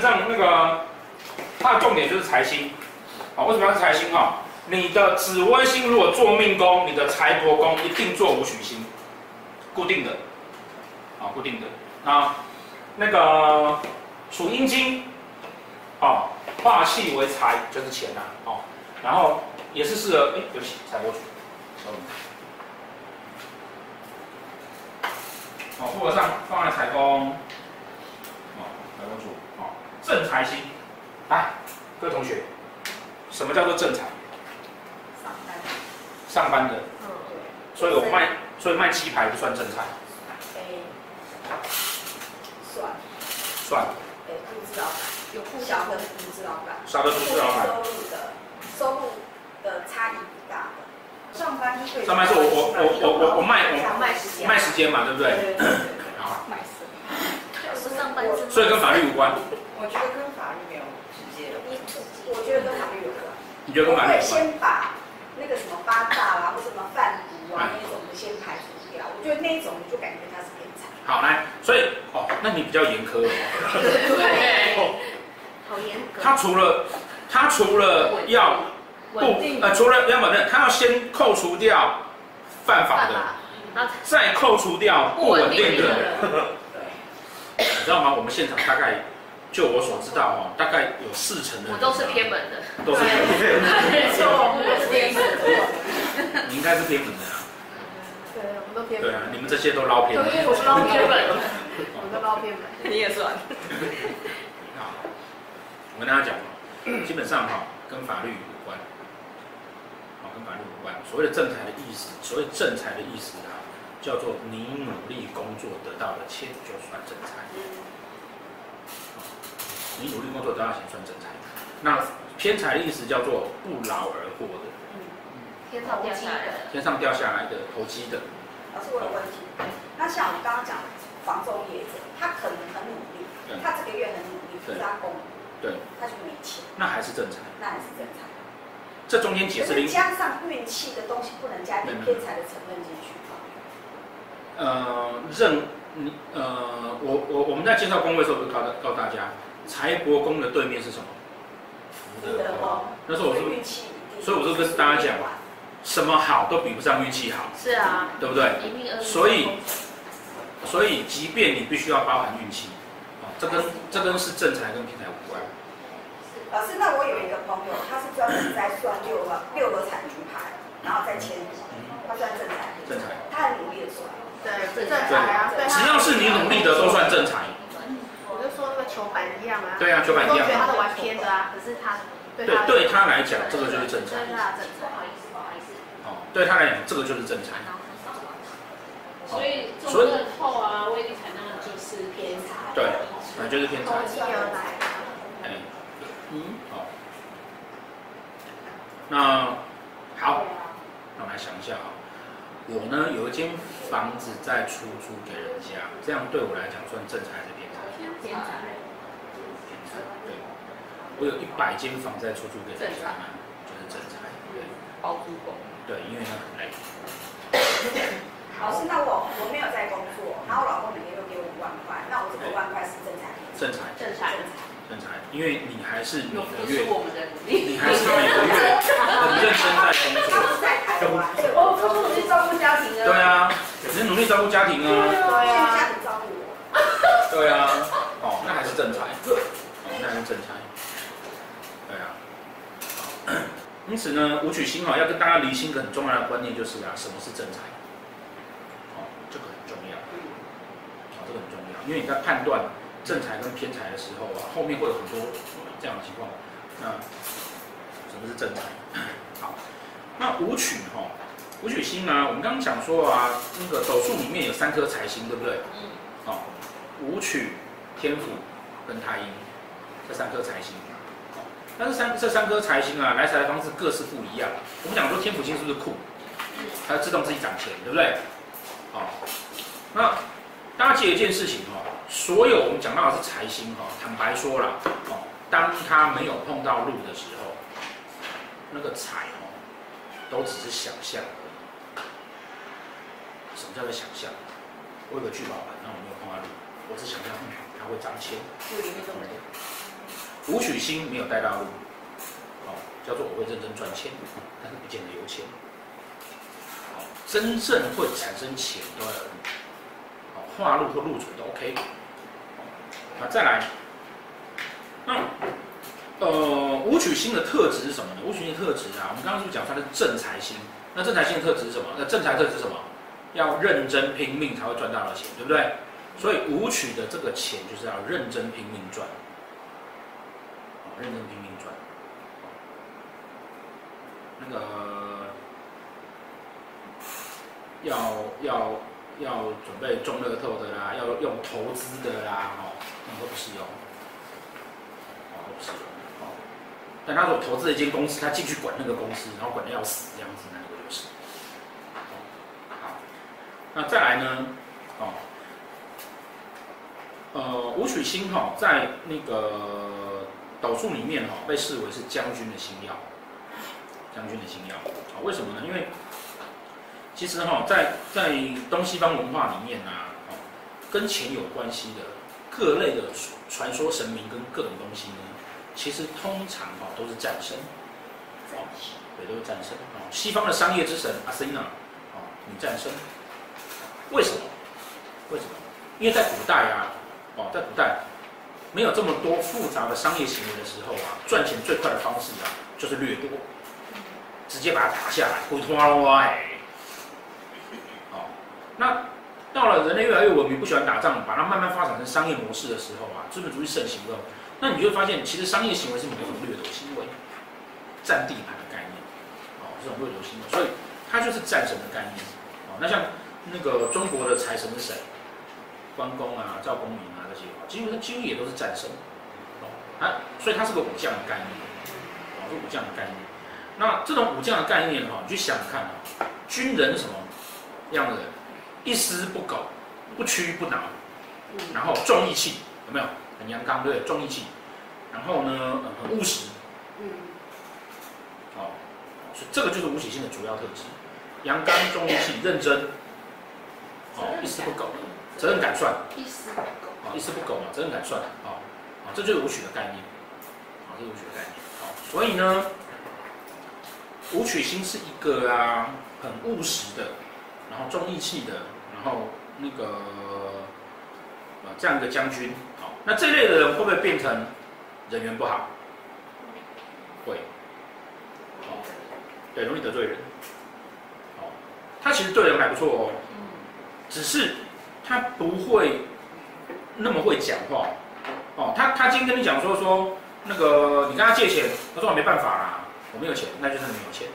上那个它的重点就是财星。啊，为什么要是财星啊？你的紫微星如果做命宫，你的财帛宫一定做武曲星，固定的，啊，固定的。那那个属阴金，好，化气为财就是钱呐，哦，然后也是适合，哎，对不起，财帛曲。好，复合上放在财宫，哦，财帛主，正财星，来，各位同学，什么叫做正财？上班。上班的。嗯，对。所以我卖，所以卖鸡排不算正财。哎，算。算。哎，独资老板，有不小的独资老板。小的独资老板。收入的，收入的差异不大的。上班是上班是我我我我我我卖我卖时间卖时间嘛，对不对？对对对好。卖时间。所以跟法律无关。我觉得跟法律没有直接的。我觉得跟法律有关。你觉得跟法律有关？会先把那个什么八大啊，或什么贩毒啊那种的先排除掉。我觉得那一种你就感觉他是偏财。好，来，所以哦，那你比较严苛。对。好严格。他除了他除了要。不，呃，除了要么呢，他要先扣除掉犯法的，再扣除掉不稳定的。你知道吗？我们现场大概，就我所知道哦，大概有四成的。我都是偏门的。都是偏门。没错，我是偏门的。你应该是偏门的啊。对，我们都偏门。对啊，你们这些都捞偏门。我是捞偏门。我们都捞偏门。你也算。好，我跟大家讲，基本上哈，跟法律有关。跟法律有关。所谓的正财的意思，所谓正财的意思啊，叫做你努力工作得到的钱就算正财。你努力工作得到钱算正财。那偏财的意思叫做不劳而获的。天上掉下来的。天上掉下来的投机的。老师，我有问题。那像我们刚刚讲的房仲业者，他可能很努力，他这个月很努力，可是他工，对，他就没钱。那还是正财。那还是正财。这中间解释了，加上运气的东西不能加一点偏财的成分进去。呃，任你呃，我我我们在介绍工位的时候，就告告诉大家，财帛宫的对面是什么？福德宫。那时候我说，所以我就跟大家讲，什么好都比不上运气好。是啊，对不对？所以，所以即便你必须要包含运气，啊，这跟这跟是正财跟偏财无关。老师，那我有一个朋友，他是专门在算六合六合彩局牌，然后再签，他算正财。正财。他很努力的算。对，正财啊，对。只要是你努力的，都算正财。球板一样啊。对啊，球板一样。我觉得他是玩偏的啊，可是他对对他来讲，这个就是正常。对他正常。不好意思，不好意思。哦，对他来讲，这个就是正常。所以中乐透啊，威力彩那就是偏差。对，那就是偏财。嗯，好。那好，那我们来想一下啊，我呢有一间房子在出租给人家，这样对我来讲算正常还是偏财？偏财。我有一百间房在出租给人家，就是正财。对。包租公。对，因为他很累。老师，那我我没有在工作，然后我老公每天都给我五万块，那我这个五万块是正财？正财。正财。正财。正财，因为你还是每个月，我们的努力，你还是每个月 很认真在工作。他是在台湾，我我努力照顾家庭啊。对啊，只是努力照顾家庭啊。对啊，家庭照顾我。对啊，哦，那还是正财。对，哦，那还是正财。对啊。因此呢，武曲星哈要跟大家厘清一个很重要的观念，就是啊，什么是正财？哦，这个很重要。哦，这个很重要，因为你在判断。正财跟偏财的时候啊，后面会有很多这样的情况。那什么是正财？好，那武曲哈，武曲星呢？我们刚刚讲说啊，那个斗数里面有三颗财星，对不对？嗯。好，武曲、天府跟太阴这三颗财星。但是三这三颗财星啊，来财的方式各是不一样。我们讲说天府星是不是酷？它自动自己涨钱，对不对？好，那大家记得一件事情哈。所有我们讲到的是财星哈，坦白说了哦，当他没有碰到路的时候，那个财哦，都只是想象。什么叫做想象？我有个聚宝盆，那我没有碰到路，我只想象它会涨钱。武曲星没有带大路，哦，叫做我会认真赚钱，但是不见得有钱。真正会产生钱都要有路，好，化禄或禄存都 OK。好，再来，那呃武曲星的特质是什么呢？武曲星的特质啊，我们刚刚是不是讲它是正财星？那正财星的特质是什么？那正财特质是什么？要认真拼命才会赚到的钱，对不对？所以武曲的这个钱就是要认真拼命赚，认真拼命赚。那个要要要准备中乐透的啦，要用投资的啦，哦，那都不是用，哦，都不是用，哦。但他如果投资一间公司，他进去管那个公司，然后管的要死这样子，那个就是。那再来呢？哦，呃，武曲星哈，在那个斗数里面哈，被视为是将军的星耀。将军的星耀，啊，为什么呢？因为其实哈，在在东西方文化里面啊，跟钱有关系的各类的传说神明跟各种东西呢，其实通常哈都是战神。对，都是战神。哦，西方的商业之神阿森纳，哦，女战神。为什么？为什么？因为在古代啊，哦，在古代没有这么多复杂的商业行为的时候啊，赚钱最快的方式啊，就是掠夺，直接把它打下来，回头哎。好，那到了人类越来越文明，不喜欢打仗，把它慢慢发展成商业模式的时候啊，资本主义盛行了，那你就会发现，其实商业行为是某种掠夺行为，占地盘的概念，哦，这种掠夺行为，所以它就是战神的概念，哦，那像。那个中国的财神是谁？关公啊、赵公明啊这些，几乎几乎也都是战神，哦，啊，所以他是个武将的概念，哦，是武将的概念。那这种武将的概念哈，你去想想看啊，军人是什么样的人？一丝不苟，不屈不挠，然后重义气，有没有？很阳刚，对，重义气。然后呢，很务实，嗯，哦，所以这个就是武曲星的主要特质：阳刚、重义气、认真。哦，一丝不苟，责任感算。一丝不苟。啊，一丝不苟嘛，责任感算。啊，啊，这就是武曲的概念。啊，这是武曲的概念。好，所以呢，武曲星是一个啊，很务实的，然后重义气的，然后那个啊这样一个将军。好，那这类的人会不会变成人缘不好？会。好，对，容易得罪人。好，他其实对人还不错哦。只是他不会那么会讲话，哦，他他今天跟你讲说说那个你跟他借钱，他说我没办法啦，我没有钱，那就是没有钱。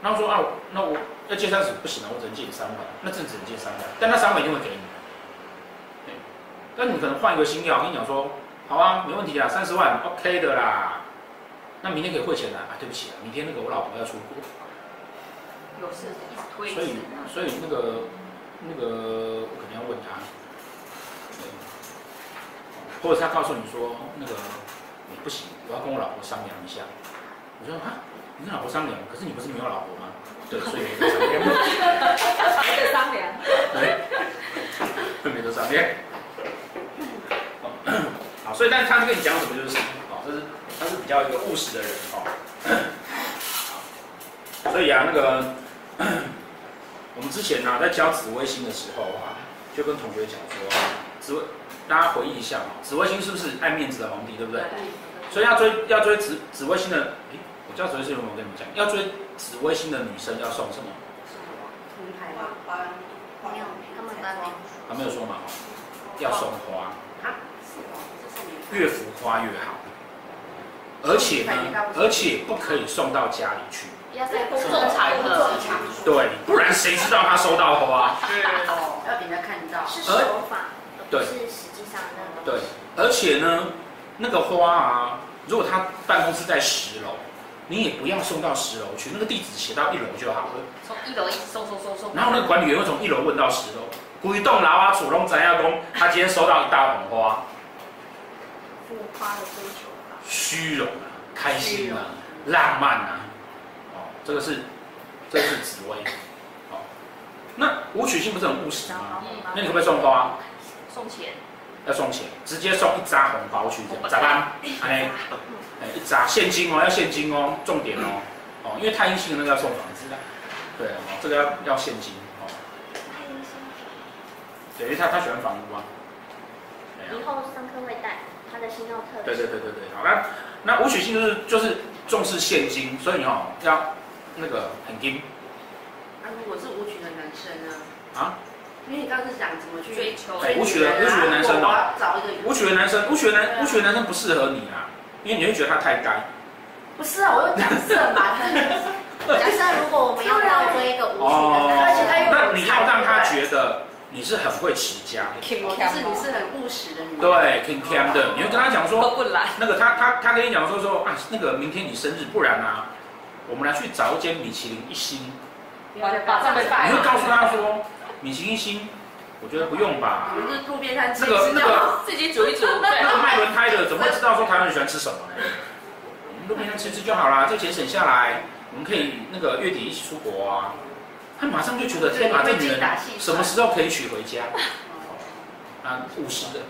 然后说啊，那我要借三十不行啊，我只能借你三万，那真只能借三万，但那三万一定会给你。对，但你可能换一个星曜，跟你讲说，好啊，没问题啊，三十万 OK 的啦，那明天可以汇钱了啊，对不起啊，明天那个我老婆要出国，有事一直推，所以所以那个。那个我肯定要问他，或者他告诉你说那个你不行，我要跟我老婆商量一下。我说啊，你跟老婆商量，可是你不是没有老婆吗？对，所以没得商量。没得商量。对，没得商量。好，所以但是他跟你讲什么就是什么，好，这是他是比较一个务实的人，哦。好，所以啊，那个。我们之前呢、啊，在教紫微星的时候啊，就跟同学讲说，紫微，大家回忆一下嘛，紫微星是不是爱面子的皇帝，对不对？所以要追要追紫紫微星的，哎，我教紫微星有没有跟你们讲？要追紫微星的女生要送什么？名牌吗？没有，他没有说嘛？要送花。越浮夸越好。而且呢，而且不可以送到家里去。要在公众场合，对，不然谁知道他收到花？对哦，要给人家看到。是手法，对，是实际上那个。对，而且呢，那个花啊，如果他办公室在十楼，你也不要送到十楼去，那个地址写到一楼就好了。从一楼一直送送送送。然后那个管理员会从一楼问到十楼，鬼洞老啊，主动摘下工，他今天收到一大捧花。浮夸的追求吧。虚荣啊，开心啊，浪漫啊。这个是，这个、是紫薇，好，那武曲星不是很务实吗？那你会不会送花？送钱，要送钱，直接送一扎红包去，这样，咋办？哎，哎，一扎现金哦，要现金哦，重点哦，哦，因为太阴星的那个要送房子的，对哦，这个要要现金哦。太阴星。对，因为他他喜欢房屋啊。以后上课会带他的星曜特质。对对对对对，好，那那武曲星就是就是重视现金，所以哦要那个很金。那如果是舞曲的男生呢？啊？因为你刚刚是讲怎么去追求。舞曲的舞曲的男生哦，找一个舞曲的男生，舞曲的男舞曲的男生不适合你啊，因为你会觉得他太干。不是啊，我有假设嘛。假设如果我们要要追一个舞曲的男生，那你要让他觉得。你是很会持家的，就是你是很务实的女人。对，挺甜的。你会跟他讲说，那个他他他跟你讲说说啊，那个明天你生日，不然啊，我们来去找一间米其林一星。你会告诉他说，米其林一星，我觉得不用吧。我是路边摊那个那个自己煮一煮。那个卖轮胎的怎么会知道说台湾人喜欢吃什么呢？路边摊吃吃就好啦，这钱省下来，我们可以那个月底一起出国啊。他马上就觉得天哪，这女人什么时候可以娶回家？啊，务实的。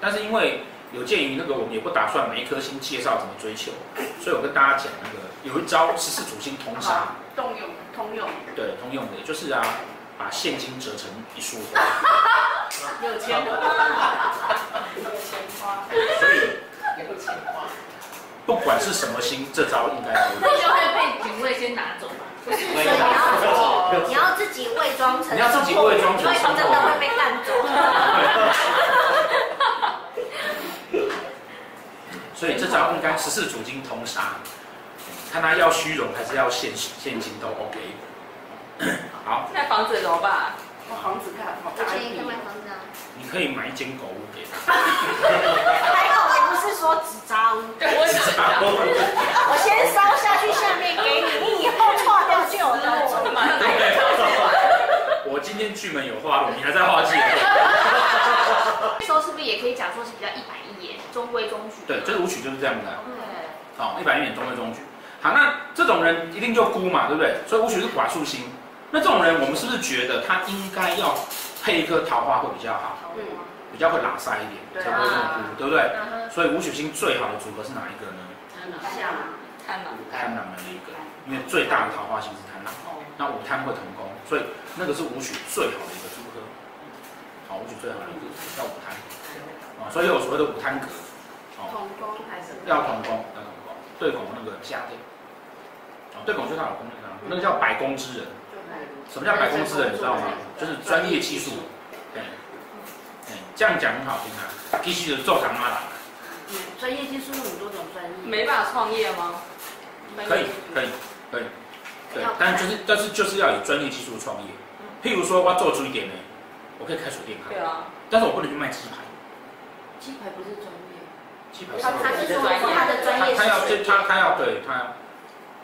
但是因为有鉴于那个，我们也不打算每一颗星介绍怎么追求，所以我跟大家讲那个有一招十四主星通杀。通用，通用。对，通用的，就是啊，把现金折成一束花。有钱花。有钱花。所以有钱花。不管是什么星，这招应该都。那就会被警卫先拿走。不是，所以你要自己，你要自己伪装成，你要自己伪装成，所以真的会被干走。所以这招应该十四主金通杀，看他要虚荣还是要现现金都 OK。好，那房子怎么办？房子看，我建议买房子啊。你可以买一间狗屋给他。还好你不是说纸扎屋。纸扎屋。我先烧下去，下面给你，你以后错掉就有了。我今天巨门有花路，你还在花季。这时候是不是也可以讲说是比较一板一眼，中规中矩？对，就是武曲就是这样的。对。好，一板一眼，中规中矩。好，那这种人一定就孤嘛，对不对？所以舞曲是寡宿星。那这种人，我们是不是觉得他应该要配一颗桃花会比较好？嗯，比较会拉塞一点，才不会这么孤，对不对？所以舞曲星最好的组合是哪一个呢？贪狼，贪狼，贪狼的那一个，因为最大的桃花星是贪狼。那午贪会同工，所以那个是武曲最好的一个组合。好，武曲最好的一个组合叫午贪。啊，所以有所谓的午贪格。同宫还是？要同宫，要同宫，对宫那个家的。哦，对宫就是他老公那个，那个叫百工之人。什么叫百工之人？你知道吗？就是专业技术。对，这样讲很好听啊，必须是做长妈的。专业技术有很多种专业。没办法创业吗？可以，可以，可以。对，但是就是，但是就是要有专业技术创业。譬如说，我要做出一点呢，我可以开水店。对啊。但是我不能去卖鸡排。鸡排不是专业。鸡排是。他他是说他的专业。他要就他他要对他要，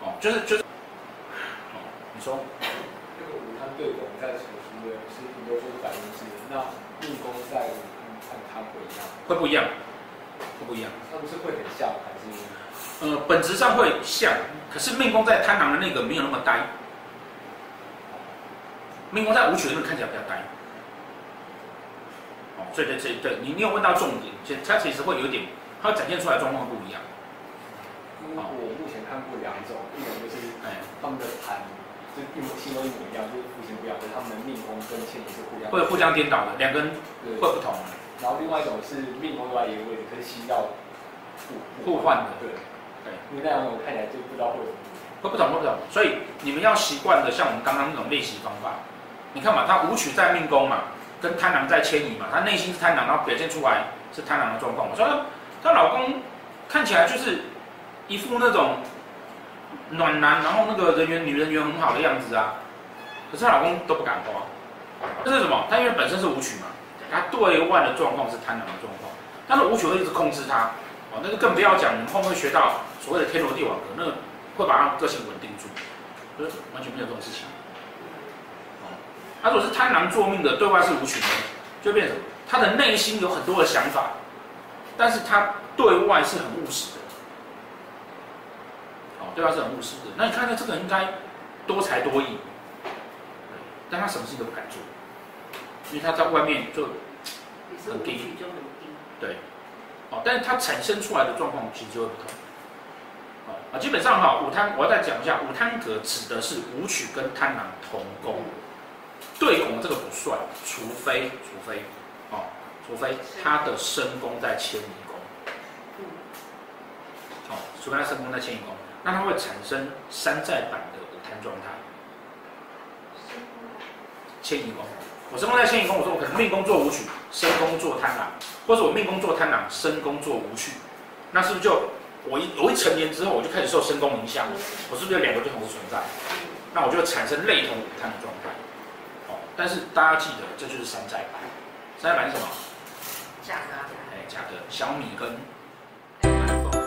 哦，就是就是。哦你说，这个武贪对宫在什么宫位？是很多说是百分之人，那命宫在武贪它不一样？会不一样？会不一样？他不是会很像还是？呃，本质上会像，可是命宫在贪狼的那个没有那么呆。命宫在武曲的那个看起来比较呆。哦，对对对对，你你有问到重点，其实它其实会有点，它会展现出来状况不一样。我目前看过两种，一种就是哎，他们的盘。就一模星都一模一样，就是互相不一样，就是他们的命宫跟迁移是互相，会互相颠倒的，两个人会不同。然后另外一种是命宫都在一个位置，可是星要互互换的，对对。因为那样我看起来就不知道会会不懂，会不懂。所以你们要习惯的，像我们刚刚那种练习方法。你看嘛，他武曲在命宫嘛，跟贪狼在迁移嘛，他内心是贪狼，然后表现出来是贪狼的状况。所以她老公看起来就是一副那种。暖男，然后那个人缘、女人缘很好的样子啊，可是她老公都不敢花，这是什么？他因为本身是舞曲嘛，他对外的状况是贪狼的状况，但是舞曲会一直控制他，哦，那个更不要讲，我们后面会学到所谓的天罗地网格，那个会把他个性稳定住，就是完全没有这种事情。哦，他如果是贪狼作命的，对外是武曲呢，就变成他的内心有很多的想法，但是他对外是很务实的。哦对外是很务实的，那你看看这个人应该多才多艺，但他什么事情都不敢做，因为他在外面就很低，就很低。对，哦，但是它产生出来的状况其实就会不同。哦啊，基本上哈，武贪我要再讲一下，武贪格指的是武曲跟贪狼同宫，对宫这个不算，除非除非哦，除非他的身宫在迁移宫。哦，除非他身宫在迁移宫，那它会产生山寨版的武贪状态。迁移宫，我身宫在迁移宫，我说我可能命宫做武曲，身宫做贪狼，或者我命宫做贪狼，身宫做无趣，那是不是就我一我一成年之后，我就开始受身宫影响？我是不是有两个就同时存在？那我就产生类同五贪的状态。哦，但是大家记得，这就是山寨版。山寨版是什么？假的。哎，假的。小米跟